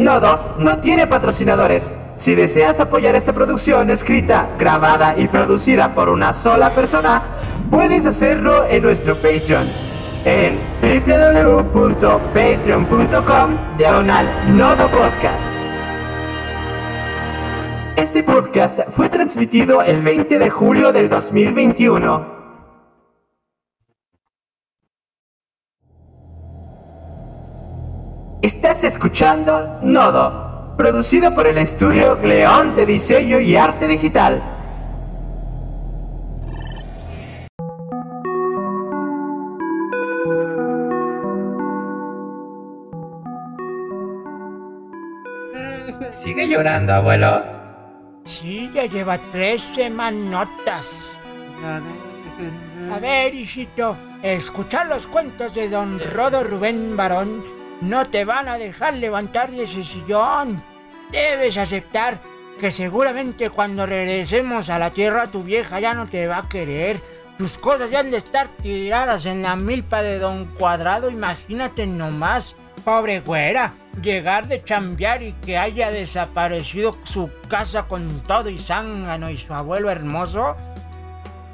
Nodo no tiene patrocinadores. Si deseas apoyar esta producción escrita, grabada y producida por una sola persona, puedes hacerlo en nuestro Patreon en www.patreon.com diagonal Nodo Podcast. Este podcast fue transmitido el 20 de julio del 2021. Estás escuchando Nodo, producido por el estudio León de Diseño y Arte Digital. ¿Sigue llorando, abuelo? Sí, ya lleva tres semanotas. A ver, hijito, escuchar los cuentos de don Rodo Rubén Barón no te van a dejar levantar de ese sillón. Debes aceptar que seguramente cuando regresemos a la tierra tu vieja ya no te va a querer. Tus cosas ya han de estar tiradas en la milpa de Don Cuadrado. Imagínate nomás, pobre güera, llegar de chambear y que haya desaparecido su casa con todo y zángano y su abuelo hermoso.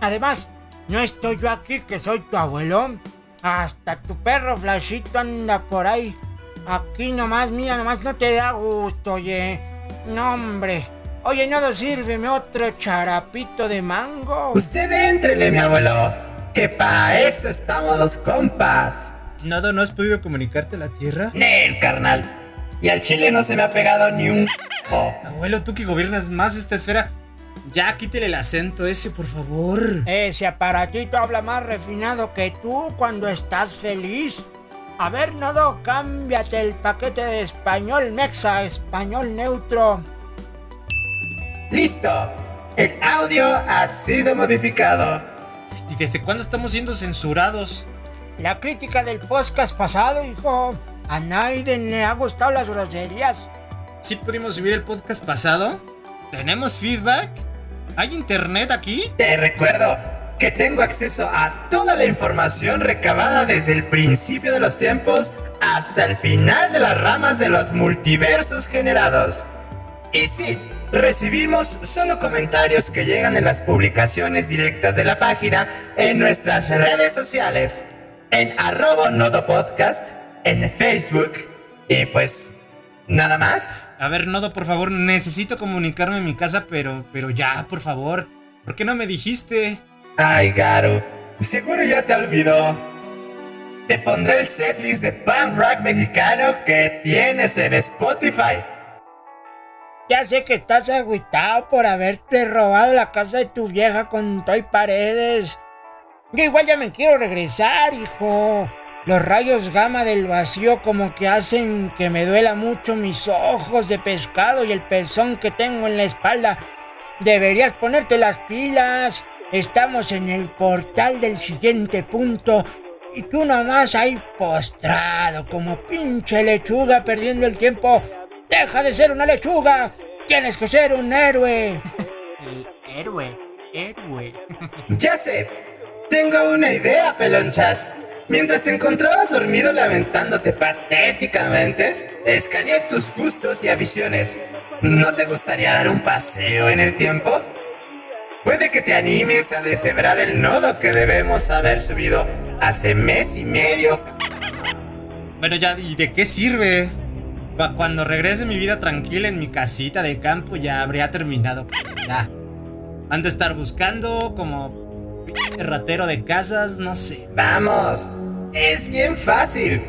Además, no estoy yo aquí que soy tu abuelo. Hasta tu perro Flashito anda por ahí. Aquí nomás, mira, nomás no te da gusto, oye. No, hombre. Oye, no, sírveme otro charapito de mango. Usted entrele, mi abuelo. Que pa' eso estamos los compas. ¿Nada no has podido comunicarte a la tierra? Nel, carnal. Y al chile no se me ha pegado ni un... Abuelo, tú que gobiernas más esta esfera, ya quítele el acento ese, por favor. Ese aparatito habla más refinado que tú cuando estás feliz. A ver, Nodo, cámbiate el paquete de español mexa, español neutro. ¡Listo! El audio ha sido modificado. ¿Y desde cuándo estamos siendo censurados? La crítica del podcast pasado, hijo. A nadie le ha gustado las groserías. ¿Sí pudimos subir el podcast pasado? ¿Tenemos feedback? ¿Hay internet aquí? Te recuerdo que tengo acceso a toda la información recabada desde el principio de los tiempos hasta el final de las ramas de los multiversos generados. Y sí, recibimos solo comentarios que llegan en las publicaciones directas de la página en nuestras redes sociales, en arroba nodo podcast, en Facebook y pues nada más. A ver, Nodo, por favor, necesito comunicarme en mi casa, pero, pero ya, por favor. ¿Por qué no me dijiste? Ay, Garu, seguro ya te olvidó. Te pondré el setlist de punk rock mexicano que tienes en Spotify. Ya sé que estás agüitado por haberte robado la casa de tu vieja con Toy Paredes. Yo igual ya me quiero regresar, hijo. Los rayos gamma del vacío como que hacen que me duela mucho mis ojos de pescado y el pezón que tengo en la espalda. Deberías ponerte las pilas. Estamos en el portal del siguiente punto y tú nomás ahí postrado como pinche lechuga perdiendo el tiempo. Deja de ser una lechuga. Tienes que ser un héroe. el héroe, héroe. ya sé. Tengo una idea, pelonchas. Mientras te encontrabas dormido lamentándote patéticamente, escaneé tus gustos y aficiones. ¿No te gustaría dar un paseo en el tiempo? Puede que te animes a deshebrar el nodo que debemos haber subido hace mes y medio. Bueno, ya, ¿y de qué sirve? Cuando regrese mi vida tranquila en mi casita de campo ya habría terminado. Ya. Han de estar buscando como ratero de casas, no sé. Vamos, es bien fácil.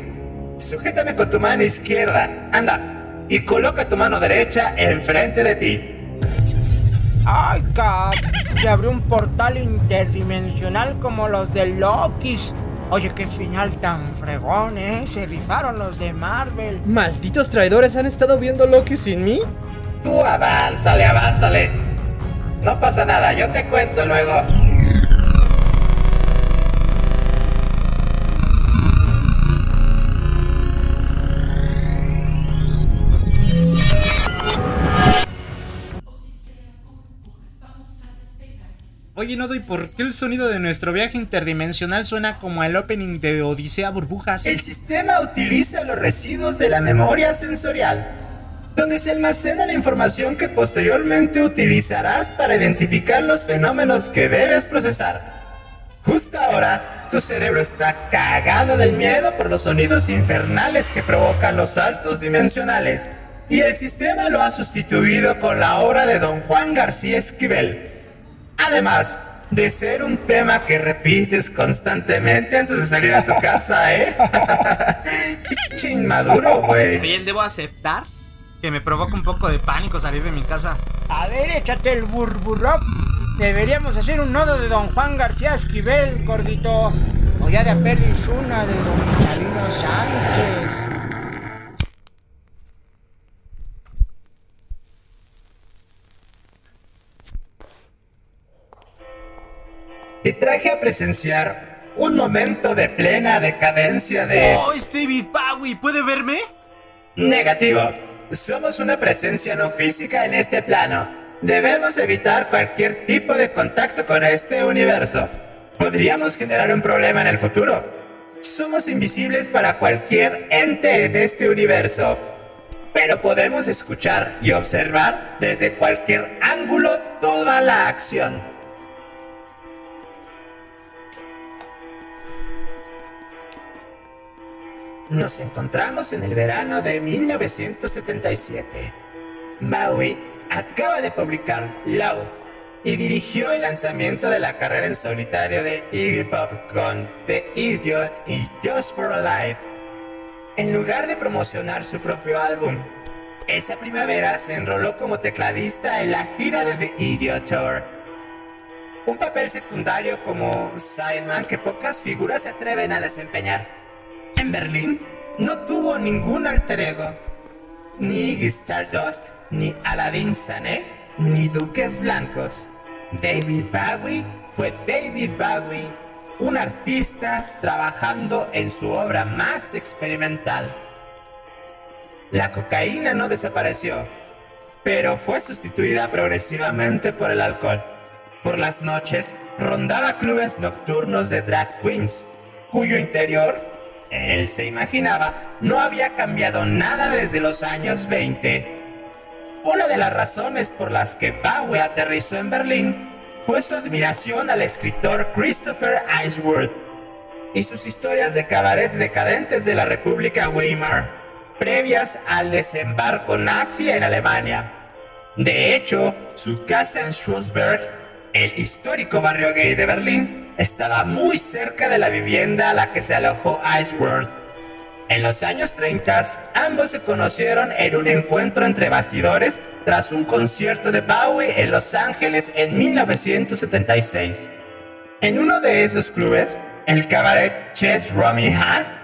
Sujétame con tu mano izquierda. Anda, y coloca tu mano derecha enfrente de ti. ¡Ay, cap! Se abrió un portal interdimensional como los de Lokis. Oye, qué final tan fregón, ¿eh? Se rifaron los de Marvel. ¿Malditos traidores han estado viendo Loki sin mí? Tú avánzale, avánzale. No pasa nada, yo te cuento luego. Oye, Nodo, ¿y por qué el sonido de nuestro viaje interdimensional suena como el opening de Odisea Burbujas? El sistema utiliza los residuos de la memoria sensorial. donde se almacena la información que posteriormente utilizarás para identificar los fenómenos que debes procesar. Justo ahora, tu cerebro está cagado del miedo por los sonidos infernales que provocan los saltos dimensionales, y el sistema lo ha sustituido con la obra de don Juan García Esquivel. Además, de ser un tema que repites constantemente antes de salir a tu casa, ¿eh? Pinche inmaduro, güey. Bien, debo aceptar que me provoca un poco de pánico salir de mi casa. A ver, échate el burburrock. Deberíamos hacer un nodo de don Juan García Esquivel, gordito. O ya de aperdis una de don Chalino Sánchez. Te traje a presenciar un momento de plena decadencia de... ¡Oh, es David Bowie! ¿Puede verme? Negativo. Somos una presencia no física en este plano. Debemos evitar cualquier tipo de contacto con este universo. Podríamos generar un problema en el futuro. Somos invisibles para cualquier ente de este universo. Pero podemos escuchar y observar desde cualquier ángulo toda la acción. Nos encontramos en el verano de 1977. Bowie acaba de publicar Low y dirigió el lanzamiento de la carrera en solitario de Iggy Pop con The Idiot y Just for a Life. En lugar de promocionar su propio álbum, esa primavera se enroló como tecladista en la gira de The Idiot Tour. Un papel secundario como sideman que pocas figuras se atreven a desempeñar. En Berlín no tuvo ningún alter ego. Ni Iggy Stardust, ni Aladdin Sané, ni Duques Blancos. David Bowie fue David Bowie, un artista trabajando en su obra más experimental. La cocaína no desapareció, pero fue sustituida progresivamente por el alcohol. Por las noches rondaba clubes nocturnos de drag queens, cuyo interior él se imaginaba, no había cambiado nada desde los años 20. Una de las razones por las que Bowie aterrizó en Berlín fue su admiración al escritor Christopher Iceworth y sus historias de cabarets decadentes de la República Weimar, previas al desembarco nazi en Alemania. De hecho, su casa en Schlossberg, el histórico barrio gay de Berlín, estaba muy cerca de la vivienda a la que se alojó Iceworld. En los años 30, ambos se conocieron en un encuentro entre bastidores tras un concierto de Bowie en Los Ángeles en 1976. En uno de esos clubes, el cabaret Chess Rummy High,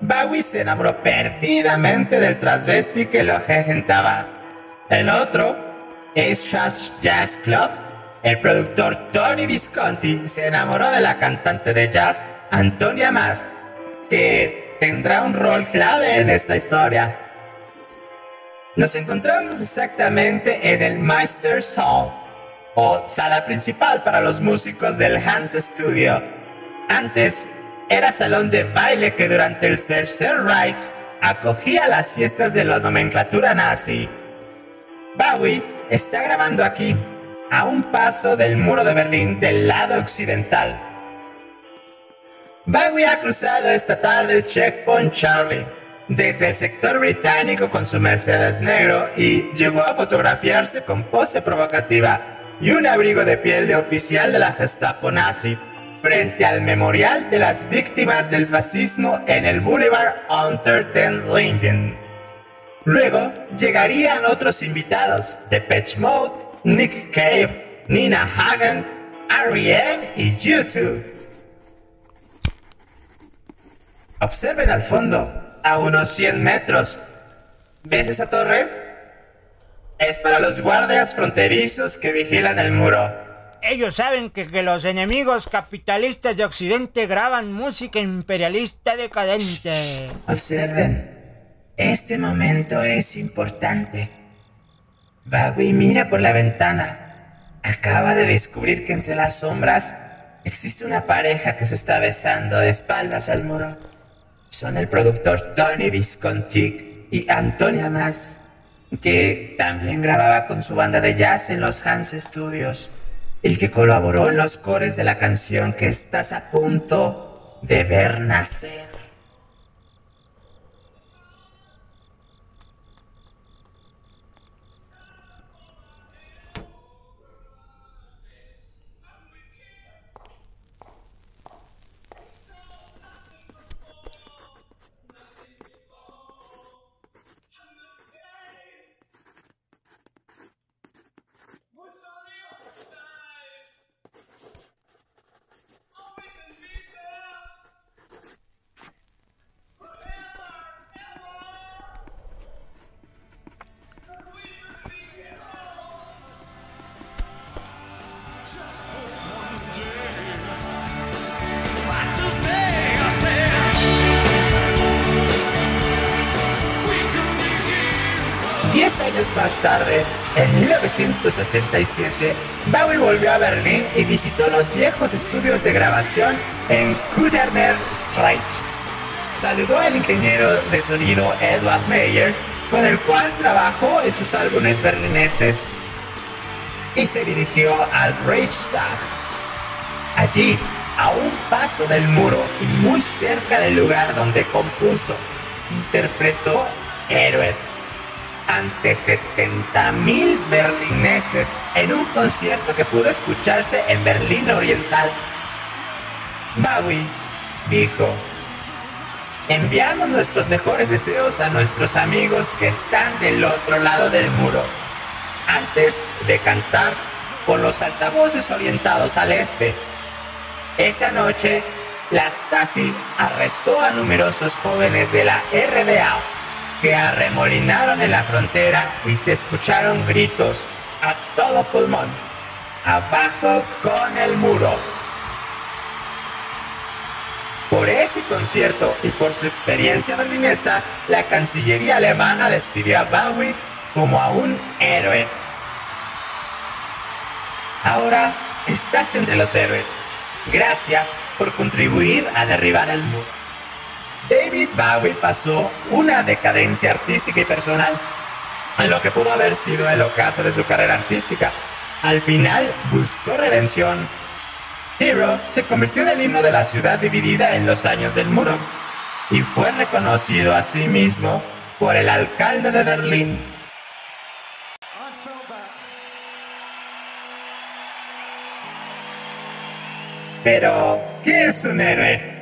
Bowie se enamoró perdidamente del transvesti que lo regentaba. El otro, es Jazz Club, el productor Tony Visconti se enamoró de la cantante de jazz Antonia Mas, que tendrá un rol clave en esta historia. Nos encontramos exactamente en el Meister's Hall, o sala principal para los músicos del Hans Studio. Antes, era salón de baile que durante el Tercer Reich acogía las fiestas de la nomenclatura nazi. Bowie está grabando aquí a un paso del muro de Berlín del lado occidental. Bowie ha cruzado esta tarde el checkpoint Charlie desde el sector británico con su Mercedes negro y llegó a fotografiarse con pose provocativa y un abrigo de piel de oficial de la Gestapo nazi frente al memorial de las víctimas del fascismo en el Boulevard Unter den Linden. Luego llegarían otros invitados, de Mode, Nick Cave, Nina Hagen, R.E.M. y YouTube. Observen al fondo, a unos 100 metros. ¿Ves esa torre? Es para los guardias fronterizos que vigilan el muro. Ellos saben que, que los enemigos capitalistas de Occidente graban música imperialista decadente. Observen, este momento es importante. Bowie mira por la ventana. Acaba de descubrir que entre las sombras existe una pareja que se está besando de espaldas al muro. Son el productor Tony Visconti y Antonia Mas. que también grababa con su banda de jazz en los Hans Studios y que colaboró en los cores de la canción que estás a punto de ver nacer. Tarde, en 1987, Bowie volvió a Berlín y visitó los viejos estudios de grabación en Kuderner Street. Saludó al ingeniero de sonido Edward Meyer, con el cual trabajó en sus álbumes berlineses, y se dirigió al Reichstag. Allí, a un paso del muro y muy cerca del lugar donde compuso, interpretó Héroes ante 70.000 berlineses en un concierto que pudo escucharse en Berlín Oriental. Bowie dijo, enviamos nuestros mejores deseos a nuestros amigos que están del otro lado del muro. Antes de cantar con los altavoces orientados al este, esa noche la Stasi arrestó a numerosos jóvenes de la RDA que arremolinaron en la frontera y se escucharon gritos a todo pulmón. Abajo con el muro. Por ese concierto y por su experiencia berlinesa, la Cancillería alemana despidió a Bowie como a un héroe. Ahora estás entre los héroes. Gracias por contribuir a derribar el muro. David Bowie pasó una decadencia artística y personal en lo que pudo haber sido el ocaso de su carrera artística. Al final buscó redención. Hero se convirtió en el himno de la ciudad dividida en los años del muro y fue reconocido a sí mismo por el alcalde de Berlín. Pero, ¿qué es un héroe?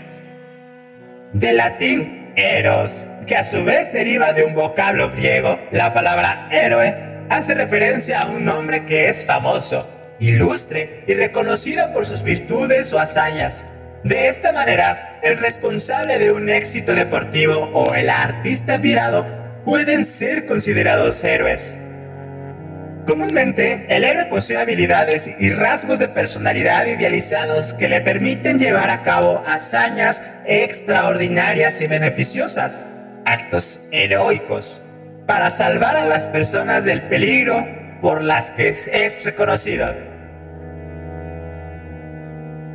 De latín eros, que a su vez deriva de un vocablo griego, la palabra héroe hace referencia a un hombre que es famoso, ilustre y reconocido por sus virtudes o hazañas. De esta manera, el responsable de un éxito deportivo o el artista admirado pueden ser considerados héroes. Comúnmente, el héroe posee habilidades y rasgos de personalidad idealizados que le permiten llevar a cabo hazañas extraordinarias y beneficiosas, actos heroicos, para salvar a las personas del peligro por las que es reconocido.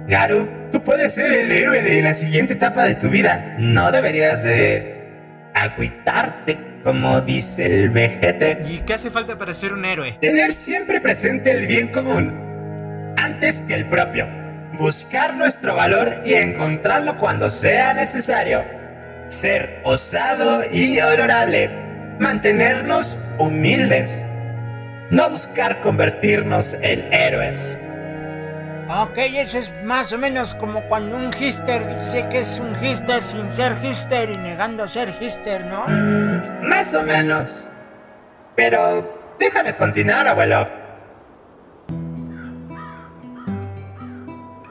Garu, tú puedes ser el héroe de la siguiente etapa de tu vida. No deberías de agüitarte como dice el vejete. ¿Y qué hace falta para ser un héroe? Tener siempre presente el bien común, antes que el propio. Buscar nuestro valor y encontrarlo cuando sea necesario. Ser osado y honorable. Mantenernos humildes. No buscar convertirnos en héroes. Ok, eso es más o menos como cuando un hister dice que es un hister sin ser hister y negando ser hister, ¿no? Mm, más o menos. Pero déjame continuar, abuelo.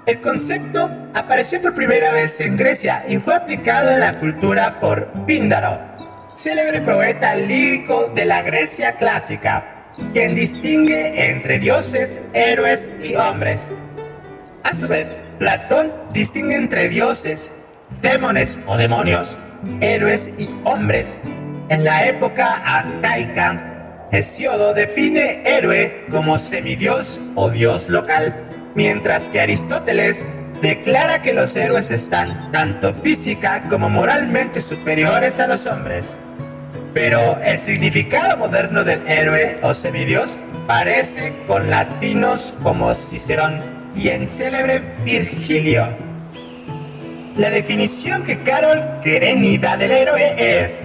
El concepto apareció por primera vez en Grecia y fue aplicado en la cultura por Píndaro, célebre poeta lírico de la Grecia clásica, quien distingue entre dioses, héroes y hombres. A su vez, Platón distingue entre dioses, demones o demonios, héroes y hombres. En la época arcaica, Hesiodo define héroe como semidios o dios local, mientras que Aristóteles declara que los héroes están tanto física como moralmente superiores a los hombres. Pero el significado moderno del héroe o semidios parece con latinos como Cicerón y en célebre Virgilio. La definición que Carol Quereni da del héroe es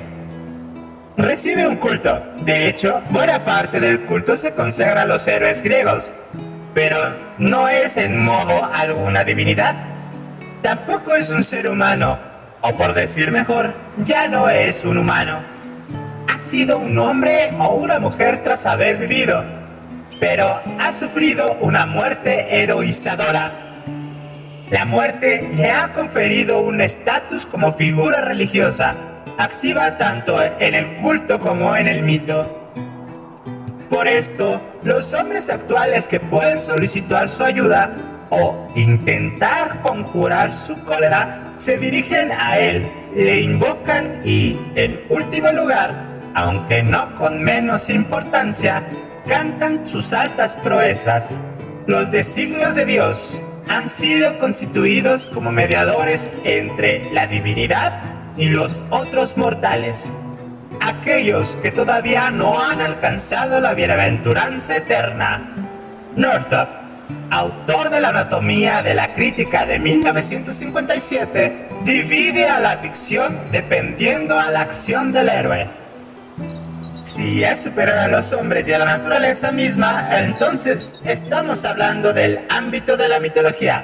recibe un culto. De hecho, buena parte del culto se consagra a los héroes griegos, pero no es en modo alguna divinidad. Tampoco es un ser humano, o por decir mejor, ya no es un humano. Ha sido un hombre o una mujer tras haber vivido, pero ha sufrido una muerte heroizadora. La muerte le ha conferido un estatus como figura religiosa activa tanto en el culto como en el mito. Por esto, los hombres actuales que pueden solicitar su ayuda o intentar conjurar su cólera se dirigen a él, le invocan y, en último lugar, aunque no con menos importancia, cantan sus altas proezas. Los designios de Dios han sido constituidos como mediadores entre la divinidad y los otros mortales, aquellos que todavía no han alcanzado la bienaventuranza eterna. Northup, autor de la Anatomía de la Crítica de 1957, divide a la ficción dependiendo a la acción del héroe. Si es superior a los hombres y a la naturaleza misma, entonces estamos hablando del ámbito de la mitología.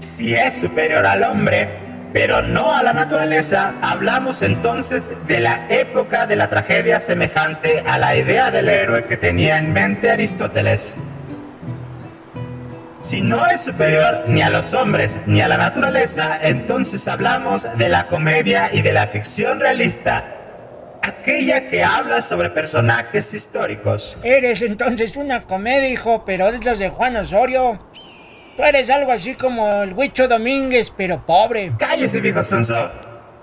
Si es superior al hombre, pero no a la naturaleza, hablamos entonces de la época de la tragedia semejante a la idea del héroe que tenía en mente Aristóteles. Si no es superior ni a los hombres ni a la naturaleza, entonces hablamos de la comedia y de la ficción realista, aquella que habla sobre personajes históricos. Eres entonces una comedia, hijo, pero de esas de Juan Osorio. Tú eres algo así como el Huicho Domínguez, pero pobre. Cállese, viejo sonso.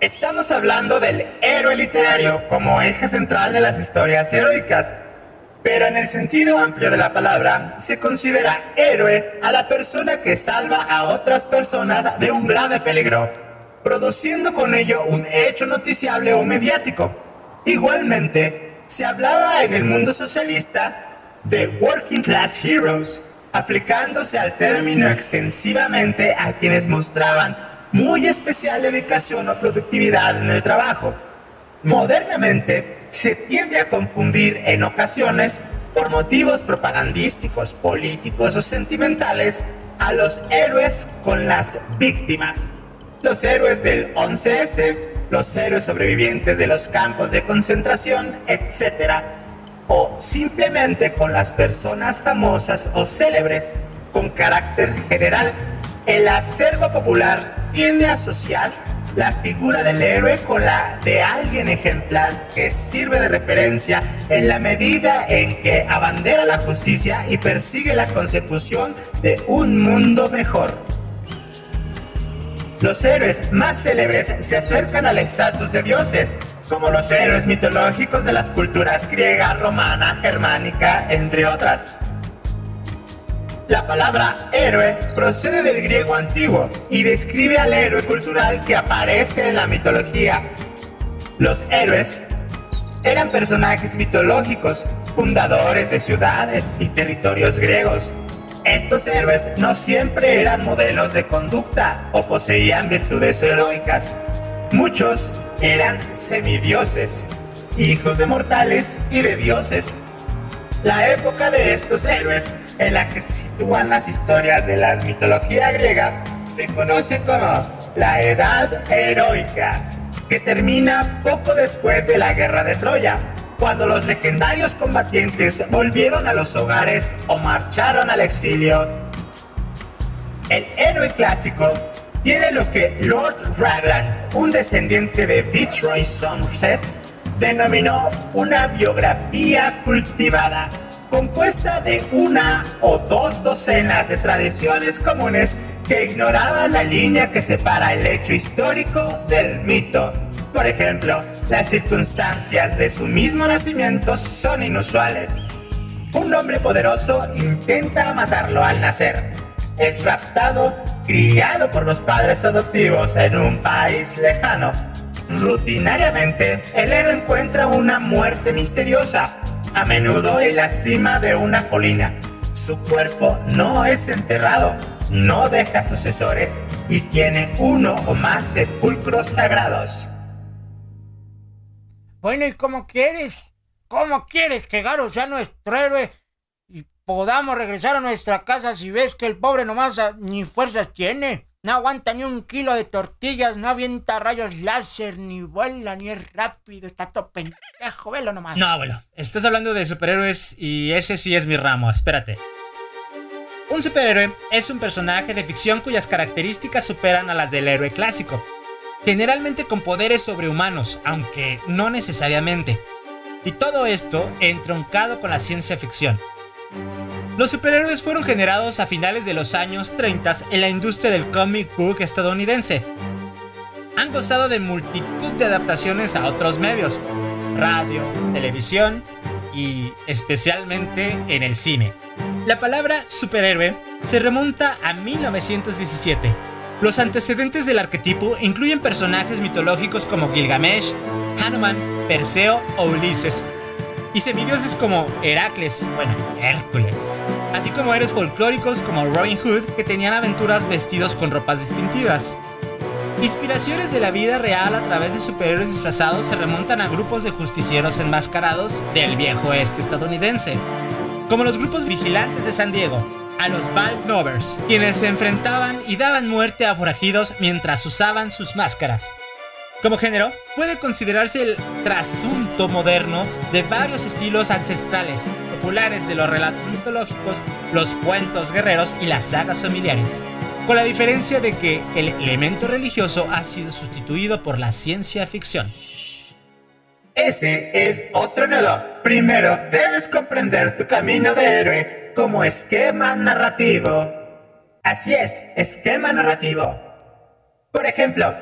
Estamos hablando del héroe literario como eje central de las historias heroicas. Pero en el sentido amplio de la palabra, se considera héroe a la persona que salva a otras personas de un grave peligro, produciendo con ello un hecho noticiable o mediático. Igualmente, se hablaba en el mundo socialista de working class heroes, aplicándose al término extensivamente a quienes mostraban muy especial dedicación o productividad en el trabajo. Modernamente, se tiende a confundir en ocasiones, por motivos propagandísticos, políticos o sentimentales, a los héroes con las víctimas. Los héroes del 11S, los héroes sobrevivientes de los campos de concentración, etc o simplemente con las personas famosas o célebres con carácter general. El acervo popular tiende a asociar la figura del héroe con la de alguien ejemplar que sirve de referencia en la medida en que abandera la justicia y persigue la consecución de un mundo mejor. Los héroes más célebres se acercan al estatus de dioses, como los héroes mitológicos de las culturas griega, romana, germánica, entre otras. La palabra héroe procede del griego antiguo y describe al héroe cultural que aparece en la mitología. Los héroes eran personajes mitológicos, fundadores de ciudades y territorios griegos. Estos héroes no siempre eran modelos de conducta o poseían virtudes heroicas. Muchos eran semidioses, hijos de mortales y de dioses. La época de estos héroes en la que se sitúan las historias de la mitología griega se conoce como la Edad Heroica, que termina poco después de la Guerra de Troya, cuando los legendarios combatientes volvieron a los hogares o marcharon al exilio. El héroe clásico tiene lo que Lord Raglan, un descendiente de Fitzroy Somerset, denominó una biografía cultivada, compuesta de una o dos docenas de tradiciones comunes que ignoraban la línea que separa el hecho histórico del mito. Por ejemplo, las circunstancias de su mismo nacimiento son inusuales. Un hombre poderoso intenta matarlo al nacer. Es raptado criado por los padres adoptivos en un país lejano, Rutinariamente, el héroe encuentra una muerte misteriosa, a menudo en la cima de una colina. Su cuerpo no es enterrado, no deja sucesores y tiene uno o más sepulcros sagrados. Bueno, ¿y cómo quieres? ¿Cómo quieres que Garo sea nuestro héroe y podamos regresar a nuestra casa si ves que el pobre nomás ah, ni fuerzas tiene? No aguanta ni un kilo de tortillas, no avienta rayos láser, ni vuela, ni es rápido, está todo pendejo, velo nomás. No, abuelo, estás hablando de superhéroes y ese sí es mi ramo, espérate. Un superhéroe es un personaje de ficción cuyas características superan a las del héroe clásico, generalmente con poderes sobrehumanos, aunque no necesariamente. Y todo esto entroncado con la ciencia ficción. Los superhéroes fueron generados a finales de los años 30 en la industria del comic book estadounidense. Han gozado de multitud de adaptaciones a otros medios, radio, televisión y especialmente en el cine. La palabra superhéroe se remonta a 1917. Los antecedentes del arquetipo incluyen personajes mitológicos como Gilgamesh, Hanuman, Perseo o Ulises, y semidioses como Heracles, bueno, Hércules, así como héroes folclóricos como Robin Hood que tenían aventuras vestidos con ropas distintivas. Inspiraciones de la vida real a través de superhéroes disfrazados se remontan a grupos de justicieros enmascarados del viejo oeste estadounidense, como los grupos vigilantes de San Diego, a los Bald Lovers, quienes se enfrentaban y daban muerte a forajidos mientras usaban sus máscaras. Como género, puede considerarse el trasunto moderno de varios estilos ancestrales, populares de los relatos mitológicos, los cuentos guerreros y las sagas familiares, con la diferencia de que el elemento religioso ha sido sustituido por la ciencia ficción. Ese es otro nodo. Primero debes comprender tu camino de héroe como esquema narrativo. Así es, esquema narrativo. Por ejemplo,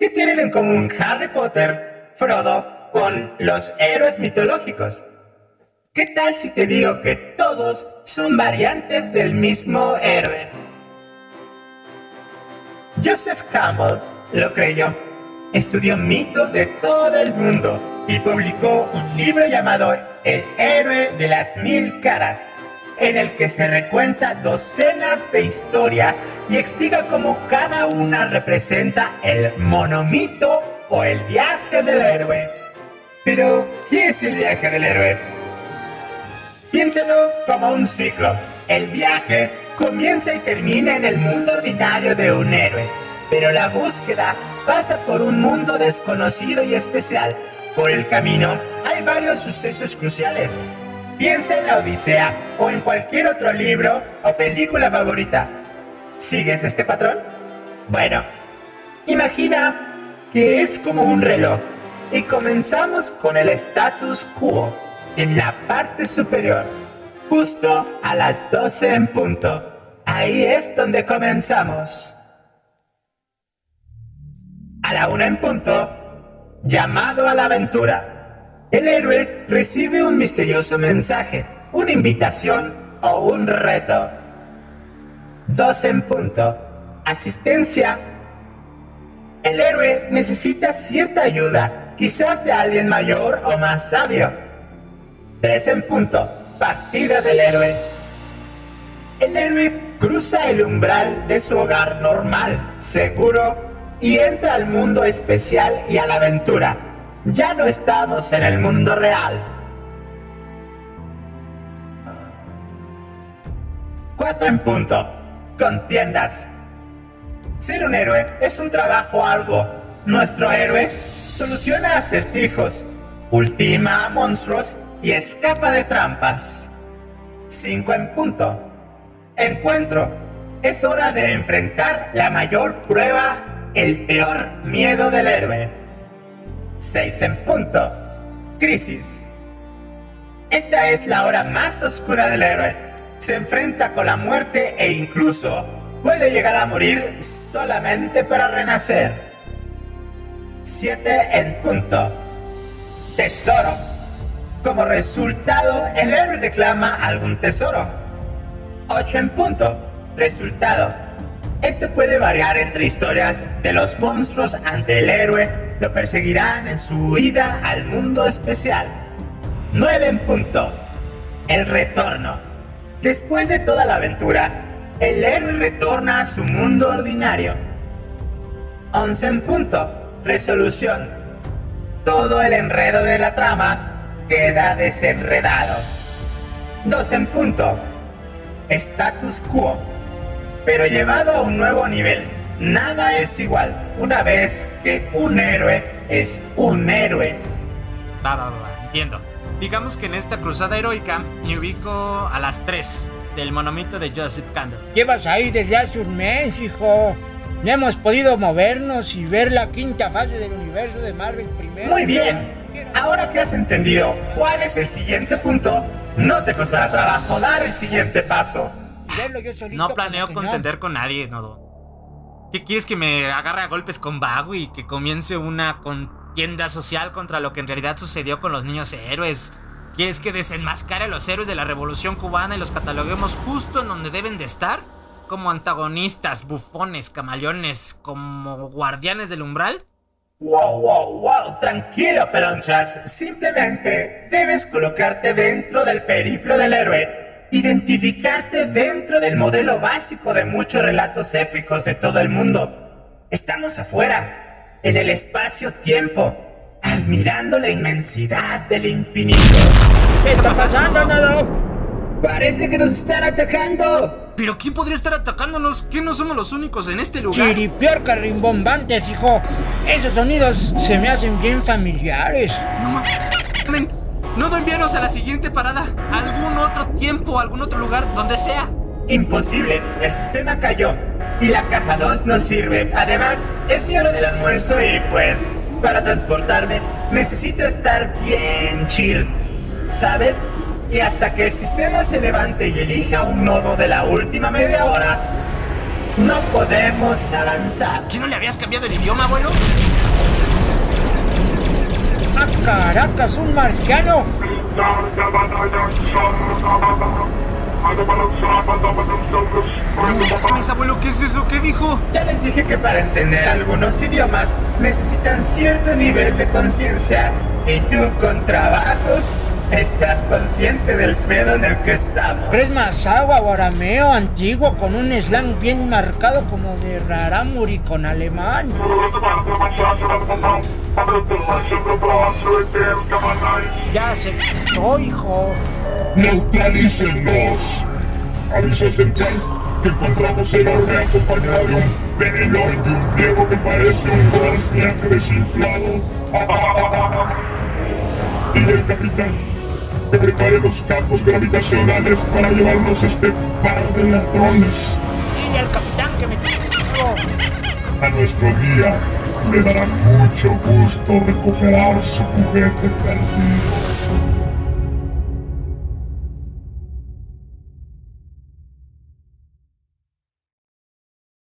¿Qué tienen en común Harry Potter, Frodo, con los héroes mitológicos? ¿Qué tal si te digo que todos son variantes del mismo héroe? Joseph Campbell lo creyó. Estudió mitos de todo el mundo y publicó un libro llamado El héroe de las mil caras en el que se recuenta docenas de historias y explica cómo cada una representa el monomito o el viaje del héroe. Pero, ¿qué es el viaje del héroe? Piénselo como un ciclo. El viaje comienza y termina en el mundo ordinario de un héroe, pero la búsqueda pasa por un mundo desconocido y especial. Por el camino hay varios sucesos cruciales Piensa en la Odisea o en cualquier otro libro o película favorita. ¿Sigues este patrón? Bueno, imagina que es como un reloj y comenzamos con el status quo en la parte superior, justo a las 12 en punto. Ahí es donde comenzamos. A la una en punto, llamado a la aventura. El héroe recibe un misterioso mensaje, una invitación o un reto. Dos en punto. Asistencia. El héroe necesita cierta ayuda, quizás de alguien mayor o más sabio. Tres en punto. Partida del héroe. El héroe cruza el umbral de su hogar normal, seguro, y entra al mundo especial y a la aventura ya no estamos en el mundo real. Cuatro en punto. Contiendas. Ser un héroe es un trabajo arduo. Nuestro héroe soluciona acertijos, ultima a monstruos y escapa de trampas. Cinco en punto. Encuentro. Es hora de enfrentar la mayor prueba, el peor miedo del héroe. 6 en punto. Crisis. Esta es la hora más oscura del héroe. Se enfrenta con la muerte e incluso puede llegar a morir solamente para renacer. 7 en punto. Tesoro. Como resultado, el héroe reclama algún tesoro. 8 en punto. Resultado. Este puede variar entre historias de los monstruos ante el héroe lo perseguirán en su huida al mundo especial. 9 en punto. El retorno. Después de toda la aventura, el héroe retorna a su mundo ordinario. 11 en punto. Resolución. Todo el enredo de la trama queda desenredado. 2 en punto. Status quo. Pero llevado a un nuevo nivel. Nada es igual una vez que un héroe es un héroe. Va, va, va, entiendo. Digamos que en esta cruzada heroica me ubico a las 3 del monomito de Joseph Campbell. Llevas ahí desde hace un mes, hijo. No hemos podido movernos y ver la quinta fase del universo de Marvel primero. Muy bien. Ahora que has entendido cuál es el siguiente punto, no te costará trabajo dar el siguiente paso. No planeo contender con nadie, Nodo. ¿Qué quieres que me agarre a golpes con Bagu y que comience una contienda social contra lo que en realidad sucedió con los niños héroes? ¿Quieres que desenmascare a los héroes de la revolución cubana y los cataloguemos justo en donde deben de estar? Como antagonistas, bufones, camaleones, como guardianes del umbral? Wow, wow, wow, tranquilo, pelonchas. Simplemente debes colocarte dentro del periplo del héroe identificarte dentro del modelo básico de muchos relatos épicos de todo el mundo. Estamos afuera, en el espacio-tiempo, admirando la inmensidad del infinito. ¿Qué está pasando, Nado? Parece que nos están atacando. ¿Pero quién podría estar atacándonos? ¿Que no somos los únicos en este lugar? Chiripiorca rimbombantes, hijo. Esos sonidos se me hacen bien familiares. No mames. No enviarnos a la siguiente parada. Algún otro tiempo, algún otro lugar, donde sea. Imposible. El sistema cayó. Y la caja 2 no sirve. Además, es mi hora del almuerzo y pues, para transportarme, necesito estar bien chill. ¿Sabes? Y hasta que el sistema se levante y elija un nodo de la última media hora, no podemos avanzar. ¿Qué no le habías cambiado el idioma, abuelo? Caracas, un marciano! Mis abuelo, ¿qué es eso? ¿Qué dijo? Ya les dije que para entender algunos idiomas necesitan cierto nivel de conciencia. Y tú con trabajos estás consciente del pedo en el que estamos. ¿Es más agua o arameo antiguo con un slang bien marcado como de raramuri con alemán? Ya se quitó, hijo. Neutralícennos. Aviso central que encontramos el orbe acompañado de un venenón y de un pliego que parece un Bosniak desinflado. y el capitán que prepare los campos gravitacionales para llevarnos este par de ladrones. Y el capitán que me A nuestro guía le dará mucho gusto recuperar su juguete perdido.